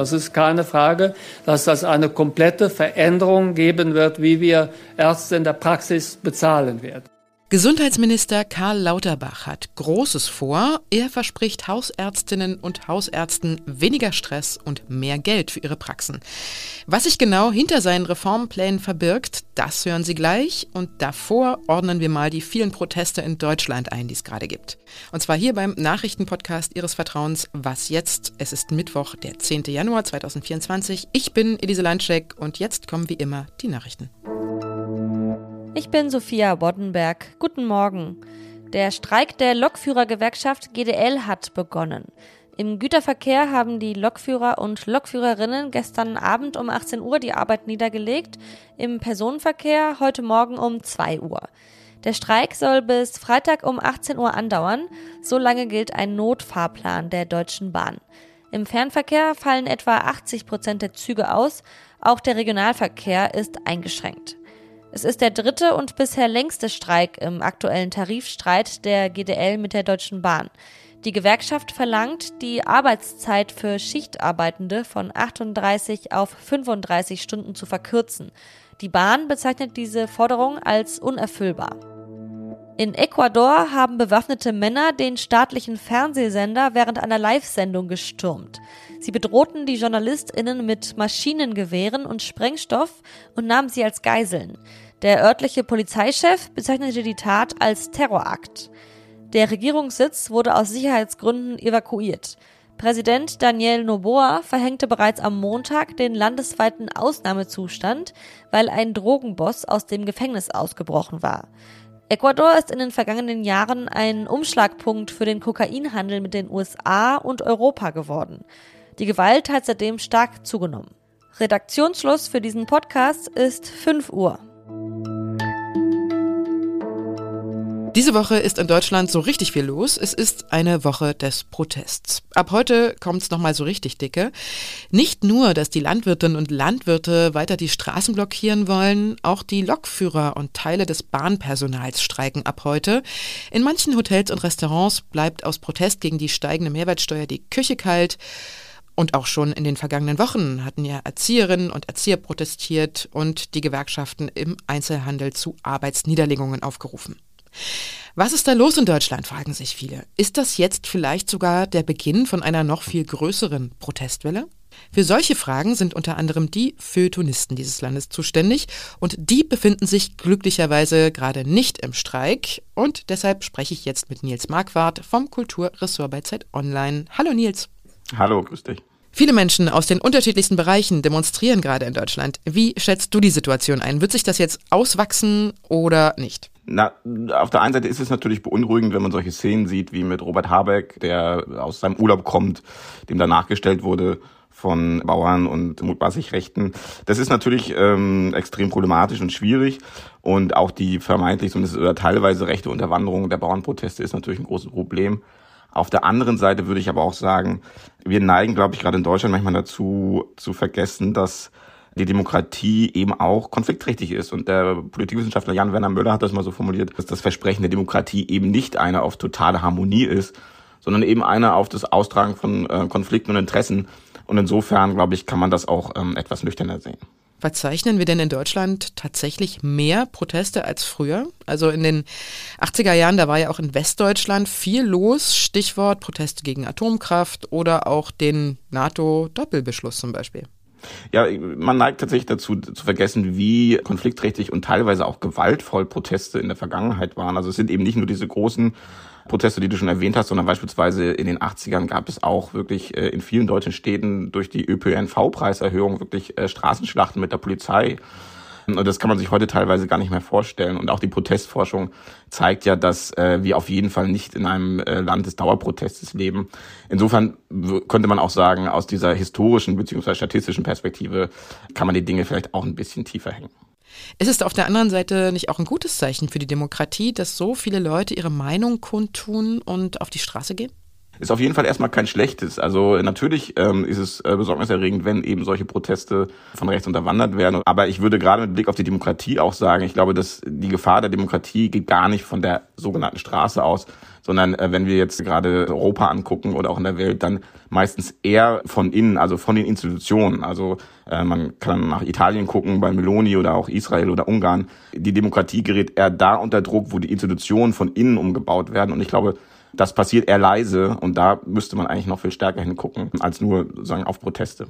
Das ist keine Frage, dass das eine komplette Veränderung geben wird, wie wir Ärzte in der Praxis bezahlen werden. Gesundheitsminister Karl Lauterbach hat Großes vor. Er verspricht Hausärztinnen und Hausärzten weniger Stress und mehr Geld für ihre Praxen. Was sich genau hinter seinen Reformplänen verbirgt, das hören Sie gleich. Und davor ordnen wir mal die vielen Proteste in Deutschland ein, die es gerade gibt. Und zwar hier beim Nachrichtenpodcast Ihres Vertrauens Was jetzt? Es ist Mittwoch, der 10. Januar 2024. Ich bin Elise Landscheck und jetzt kommen wie immer die Nachrichten. Ich bin Sophia Boddenberg. Guten Morgen. Der Streik der Lokführergewerkschaft GDL hat begonnen. Im Güterverkehr haben die Lokführer und Lokführerinnen gestern Abend um 18 Uhr die Arbeit niedergelegt, im Personenverkehr heute Morgen um 2 Uhr. Der Streik soll bis Freitag um 18 Uhr andauern, so lange gilt ein Notfahrplan der Deutschen Bahn. Im Fernverkehr fallen etwa 80 Prozent der Züge aus, auch der Regionalverkehr ist eingeschränkt. Es ist der dritte und bisher längste Streik im aktuellen Tarifstreit der GDL mit der Deutschen Bahn. Die Gewerkschaft verlangt, die Arbeitszeit für Schichtarbeitende von 38 auf 35 Stunden zu verkürzen. Die Bahn bezeichnet diese Forderung als unerfüllbar. In Ecuador haben bewaffnete Männer den staatlichen Fernsehsender während einer Live-Sendung gestürmt. Sie bedrohten die JournalistInnen mit Maschinengewehren und Sprengstoff und nahmen sie als Geiseln. Der örtliche Polizeichef bezeichnete die Tat als Terrorakt. Der Regierungssitz wurde aus Sicherheitsgründen evakuiert. Präsident Daniel Noboa verhängte bereits am Montag den landesweiten Ausnahmezustand, weil ein Drogenboss aus dem Gefängnis ausgebrochen war. Ecuador ist in den vergangenen Jahren ein Umschlagpunkt für den Kokainhandel mit den USA und Europa geworden. Die Gewalt hat seitdem stark zugenommen. Redaktionsschluss für diesen Podcast ist 5 Uhr. Diese Woche ist in Deutschland so richtig viel los. Es ist eine Woche des Protests. Ab heute kommt es nochmal so richtig dicke. Nicht nur, dass die Landwirtinnen und Landwirte weiter die Straßen blockieren wollen, auch die Lokführer und Teile des Bahnpersonals streiken ab heute. In manchen Hotels und Restaurants bleibt aus Protest gegen die steigende Mehrwertsteuer die Küche kalt. Und auch schon in den vergangenen Wochen hatten ja Erzieherinnen und Erzieher protestiert und die Gewerkschaften im Einzelhandel zu Arbeitsniederlegungen aufgerufen. Was ist da los in Deutschland, fragen sich viele. Ist das jetzt vielleicht sogar der Beginn von einer noch viel größeren Protestwelle? Für solche Fragen sind unter anderem die Feuilletonisten dieses Landes zuständig und die befinden sich glücklicherweise gerade nicht im Streik und deshalb spreche ich jetzt mit Nils Marquardt vom Kulturressort bei Zeit Online. Hallo Nils. Hallo, grüß dich. Viele Menschen aus den unterschiedlichsten Bereichen demonstrieren gerade in Deutschland. Wie schätzt du die Situation ein? Wird sich das jetzt auswachsen oder nicht? Na, auf der einen Seite ist es natürlich beunruhigend, wenn man solche Szenen sieht, wie mit Robert Habeck, der aus seinem Urlaub kommt, dem da nachgestellt wurde von Bauern und mutmaßlich Rechten. Das ist natürlich ähm, extrem problematisch und schwierig. Und auch die vermeintlich zumindest oder teilweise rechte Unterwanderung der Bauernproteste ist natürlich ein großes Problem. Auf der anderen Seite würde ich aber auch sagen, wir neigen, glaube ich, gerade in Deutschland manchmal dazu, zu vergessen, dass die Demokratie eben auch konfliktträchtig ist. Und der Politikwissenschaftler Jan-Werner Müller hat das mal so formuliert, dass das Versprechen der Demokratie eben nicht eine auf totale Harmonie ist, sondern eben eine auf das Austragen von äh, Konflikten und Interessen. Und insofern, glaube ich, kann man das auch ähm, etwas nüchterner sehen. Verzeichnen wir denn in Deutschland tatsächlich mehr Proteste als früher? Also in den 80er Jahren, da war ja auch in Westdeutschland viel los. Stichwort Proteste gegen Atomkraft oder auch den NATO-Doppelbeschluss zum Beispiel. Ja, man neigt tatsächlich dazu zu vergessen, wie konfliktträchtig und teilweise auch gewaltvoll Proteste in der Vergangenheit waren. Also es sind eben nicht nur diese großen Proteste, die du schon erwähnt hast, sondern beispielsweise in den 80ern gab es auch wirklich äh, in vielen deutschen Städten durch die ÖPNV-Preiserhöhung wirklich äh, Straßenschlachten mit der Polizei. Und das kann man sich heute teilweise gar nicht mehr vorstellen. Und auch die Protestforschung zeigt ja, dass äh, wir auf jeden Fall nicht in einem äh, Land des Dauerprotestes leben. Insofern könnte man auch sagen, aus dieser historischen bzw. statistischen Perspektive kann man die Dinge vielleicht auch ein bisschen tiefer hängen. Ist es auf der anderen Seite nicht auch ein gutes Zeichen für die Demokratie, dass so viele Leute ihre Meinung kundtun und auf die Straße gehen? Ist auf jeden Fall erstmal kein schlechtes. Also natürlich ähm, ist es äh, besorgniserregend, wenn eben solche Proteste von rechts unterwandert werden. Aber ich würde gerade mit Blick auf die Demokratie auch sagen, ich glaube, dass die Gefahr der Demokratie geht gar nicht von der sogenannten Straße aus, sondern äh, wenn wir jetzt gerade Europa angucken oder auch in der Welt, dann meistens eher von innen, also von den Institutionen. Also äh, man kann nach Italien gucken, bei Meloni oder auch Israel oder Ungarn. Die Demokratie gerät eher da unter Druck, wo die Institutionen von innen umgebaut werden. Und ich glaube, das passiert eher leise und da müsste man eigentlich noch viel stärker hingucken, als nur sagen auf Proteste.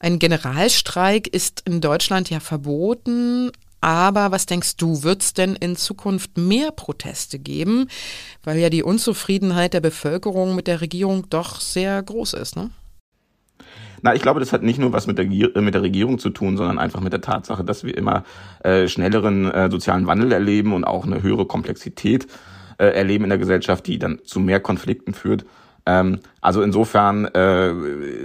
Ein Generalstreik ist in Deutschland ja verboten, aber was denkst du, wird es denn in Zukunft mehr Proteste geben? Weil ja die Unzufriedenheit der Bevölkerung mit der Regierung doch sehr groß ist, ne? Na, ich glaube, das hat nicht nur was mit der, mit der Regierung zu tun, sondern einfach mit der Tatsache, dass wir immer äh, schnelleren äh, sozialen Wandel erleben und auch eine höhere Komplexität äh, erleben in der Gesellschaft, die dann zu mehr Konflikten führt. Ähm, also insofern äh,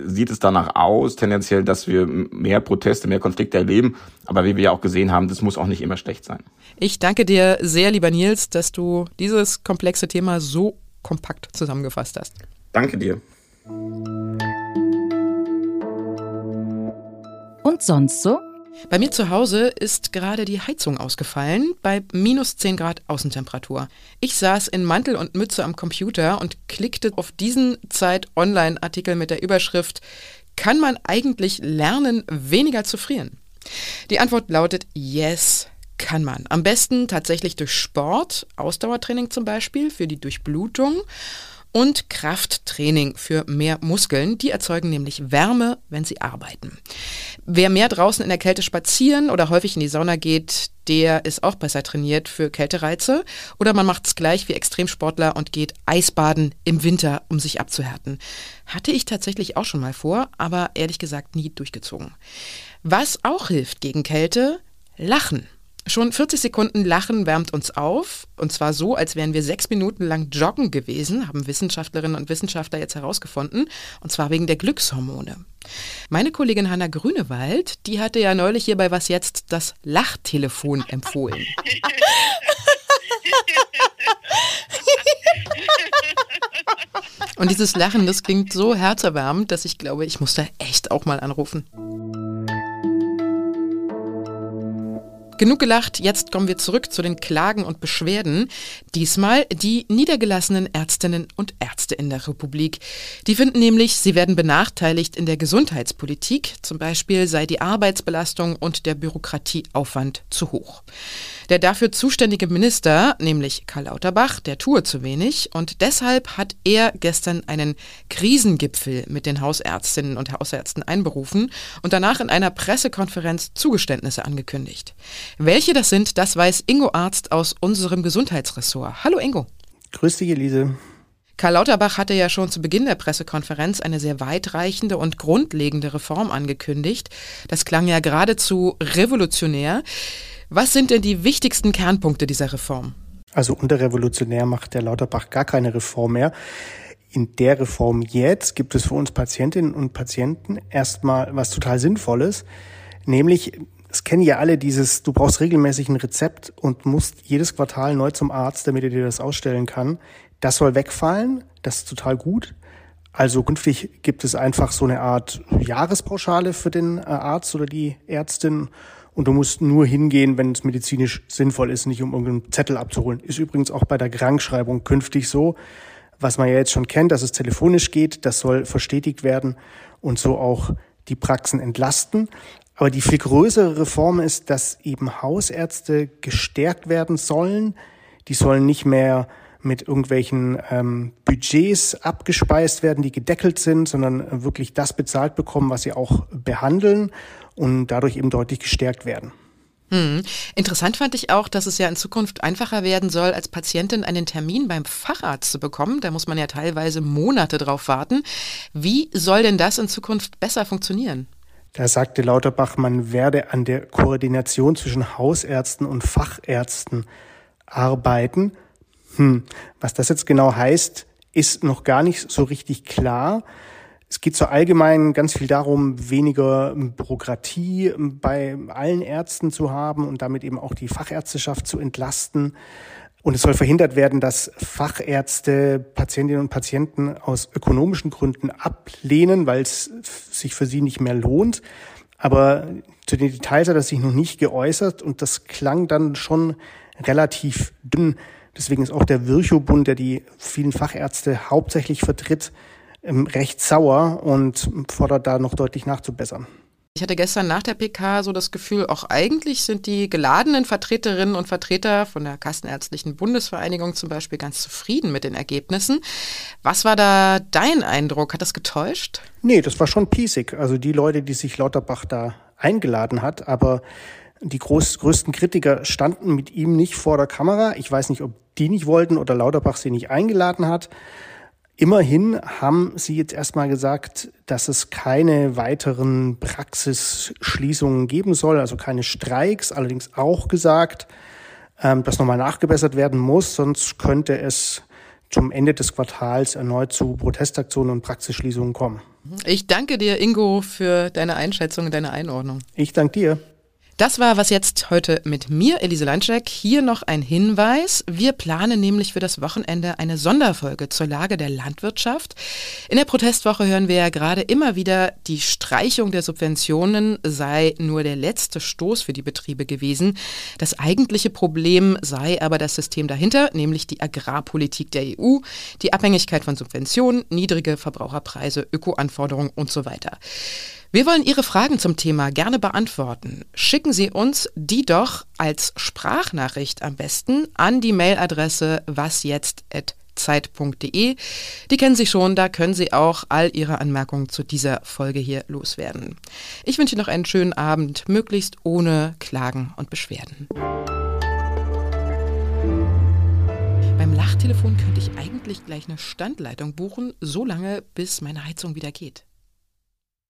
sieht es danach aus, tendenziell, dass wir mehr Proteste, mehr Konflikte erleben. Aber wie wir ja auch gesehen haben, das muss auch nicht immer schlecht sein. Ich danke dir sehr, lieber Nils, dass du dieses komplexe Thema so kompakt zusammengefasst hast. Danke dir. Und sonst so? Bei mir zu Hause ist gerade die Heizung ausgefallen bei minus 10 Grad Außentemperatur. Ich saß in Mantel und Mütze am Computer und klickte auf diesen Zeit-Online-Artikel mit der Überschrift Kann man eigentlich lernen, weniger zu frieren? Die Antwort lautet Yes, kann man. Am besten tatsächlich durch Sport, Ausdauertraining zum Beispiel, für die Durchblutung und Krafttraining für mehr Muskeln. Die erzeugen nämlich Wärme, wenn sie arbeiten. Wer mehr draußen in der Kälte spazieren oder häufig in die Sauna geht, der ist auch besser trainiert für Kältereize. Oder man macht es gleich wie Extremsportler und geht Eisbaden im Winter, um sich abzuhärten. Hatte ich tatsächlich auch schon mal vor, aber ehrlich gesagt nie durchgezogen. Was auch hilft gegen Kälte, Lachen. Schon 40 Sekunden Lachen wärmt uns auf, und zwar so, als wären wir sechs Minuten lang joggen gewesen, haben Wissenschaftlerinnen und Wissenschaftler jetzt herausgefunden, und zwar wegen der Glückshormone. Meine Kollegin Hanna Grünewald, die hatte ja neulich hier bei Was Jetzt das Lachtelefon empfohlen. Und dieses Lachen, das klingt so herzerwärmend, dass ich glaube, ich muss da echt auch mal anrufen. Genug gelacht, jetzt kommen wir zurück zu den Klagen und Beschwerden. Diesmal die niedergelassenen Ärztinnen und Ärzte in der Republik. Die finden nämlich, sie werden benachteiligt in der Gesundheitspolitik. Zum Beispiel sei die Arbeitsbelastung und der Bürokratieaufwand zu hoch. Der dafür zuständige Minister, nämlich Karl Lauterbach, der tue zu wenig und deshalb hat er gestern einen Krisengipfel mit den Hausärztinnen und Hausärzten einberufen und danach in einer Pressekonferenz Zugeständnisse angekündigt. Welche das sind, das weiß Ingo Arzt aus unserem Gesundheitsressort. Hallo Ingo. Grüß dich, Elise. Karl Lauterbach hatte ja schon zu Beginn der Pressekonferenz eine sehr weitreichende und grundlegende Reform angekündigt. Das klang ja geradezu revolutionär. Was sind denn die wichtigsten Kernpunkte dieser Reform? Also unter revolutionär macht der Lauterbach gar keine Reform mehr. In der Reform jetzt gibt es für uns Patientinnen und Patienten erstmal was total Sinnvolles, nämlich es kennen ja alle dieses, du brauchst regelmäßig ein Rezept und musst jedes Quartal neu zum Arzt, damit er dir das ausstellen kann. Das soll wegfallen, das ist total gut. Also künftig gibt es einfach so eine Art Jahrespauschale für den äh, Arzt oder die Ärztin und du musst nur hingehen, wenn es medizinisch sinnvoll ist, nicht um irgendeinen Zettel abzuholen. Ist übrigens auch bei der Krankschreibung künftig so. Was man ja jetzt schon kennt, dass es telefonisch geht, das soll verstetigt werden und so auch die Praxen entlasten. Aber die viel größere Reform ist, dass eben Hausärzte gestärkt werden sollen. Die sollen nicht mehr mit irgendwelchen ähm, Budgets abgespeist werden, die gedeckelt sind, sondern wirklich das bezahlt bekommen, was sie auch behandeln und dadurch eben deutlich gestärkt werden. Hm. Interessant fand ich auch, dass es ja in Zukunft einfacher werden soll, als Patientin einen Termin beim Facharzt zu bekommen. Da muss man ja teilweise Monate drauf warten. Wie soll denn das in Zukunft besser funktionieren? Da sagte Lauterbach, man werde an der Koordination zwischen Hausärzten und Fachärzten arbeiten. Hm, was das jetzt genau heißt, ist noch gar nicht so richtig klar. Es geht so allgemein ganz viel darum, weniger Bürokratie bei allen Ärzten zu haben und damit eben auch die Fachärzteschaft zu entlasten. Und es soll verhindert werden, dass Fachärzte Patientinnen und Patienten aus ökonomischen Gründen ablehnen, weil es sich für sie nicht mehr lohnt. Aber zu den Details hat er sich noch nicht geäußert und das klang dann schon relativ dünn. Deswegen ist auch der Virchow-Bund, der die vielen Fachärzte hauptsächlich vertritt, ähm, recht sauer und fordert da noch deutlich nachzubessern. Ich hatte gestern nach der PK so das Gefühl, auch eigentlich sind die geladenen Vertreterinnen und Vertreter von der Kassenärztlichen Bundesvereinigung zum Beispiel ganz zufrieden mit den Ergebnissen. Was war da dein Eindruck? Hat das getäuscht? Nee, das war schon piesig. Also die Leute, die sich Lauterbach da eingeladen hat, aber die groß, größten Kritiker standen mit ihm nicht vor der Kamera. Ich weiß nicht, ob die nicht wollten oder Lauterbach sie nicht eingeladen hat. Immerhin haben Sie jetzt erstmal gesagt, dass es keine weiteren Praxisschließungen geben soll, also keine Streiks, allerdings auch gesagt, ähm, dass nochmal nachgebessert werden muss, sonst könnte es zum Ende des Quartals erneut zu Protestaktionen und Praxisschließungen kommen. Ich danke dir, Ingo, für deine Einschätzung und deine Einordnung. Ich danke dir. Das war was jetzt heute mit mir, Elise Landschek. Hier noch ein Hinweis. Wir planen nämlich für das Wochenende eine Sonderfolge zur Lage der Landwirtschaft. In der Protestwoche hören wir ja gerade immer wieder, die Streichung der Subventionen sei nur der letzte Stoß für die Betriebe gewesen. Das eigentliche Problem sei aber das System dahinter, nämlich die Agrarpolitik der EU, die Abhängigkeit von Subventionen, niedrige Verbraucherpreise, Ökoanforderungen und so weiter. Wir wollen Ihre Fragen zum Thema gerne beantworten. Schicken Sie uns die doch als Sprachnachricht am besten an die Mailadresse wasjetzt.zeit.de. Die kennen Sie schon, da können Sie auch all Ihre Anmerkungen zu dieser Folge hier loswerden. Ich wünsche Ihnen noch einen schönen Abend, möglichst ohne Klagen und Beschwerden. Beim Lachtelefon könnte ich eigentlich gleich eine Standleitung buchen, so lange bis meine Heizung wieder geht.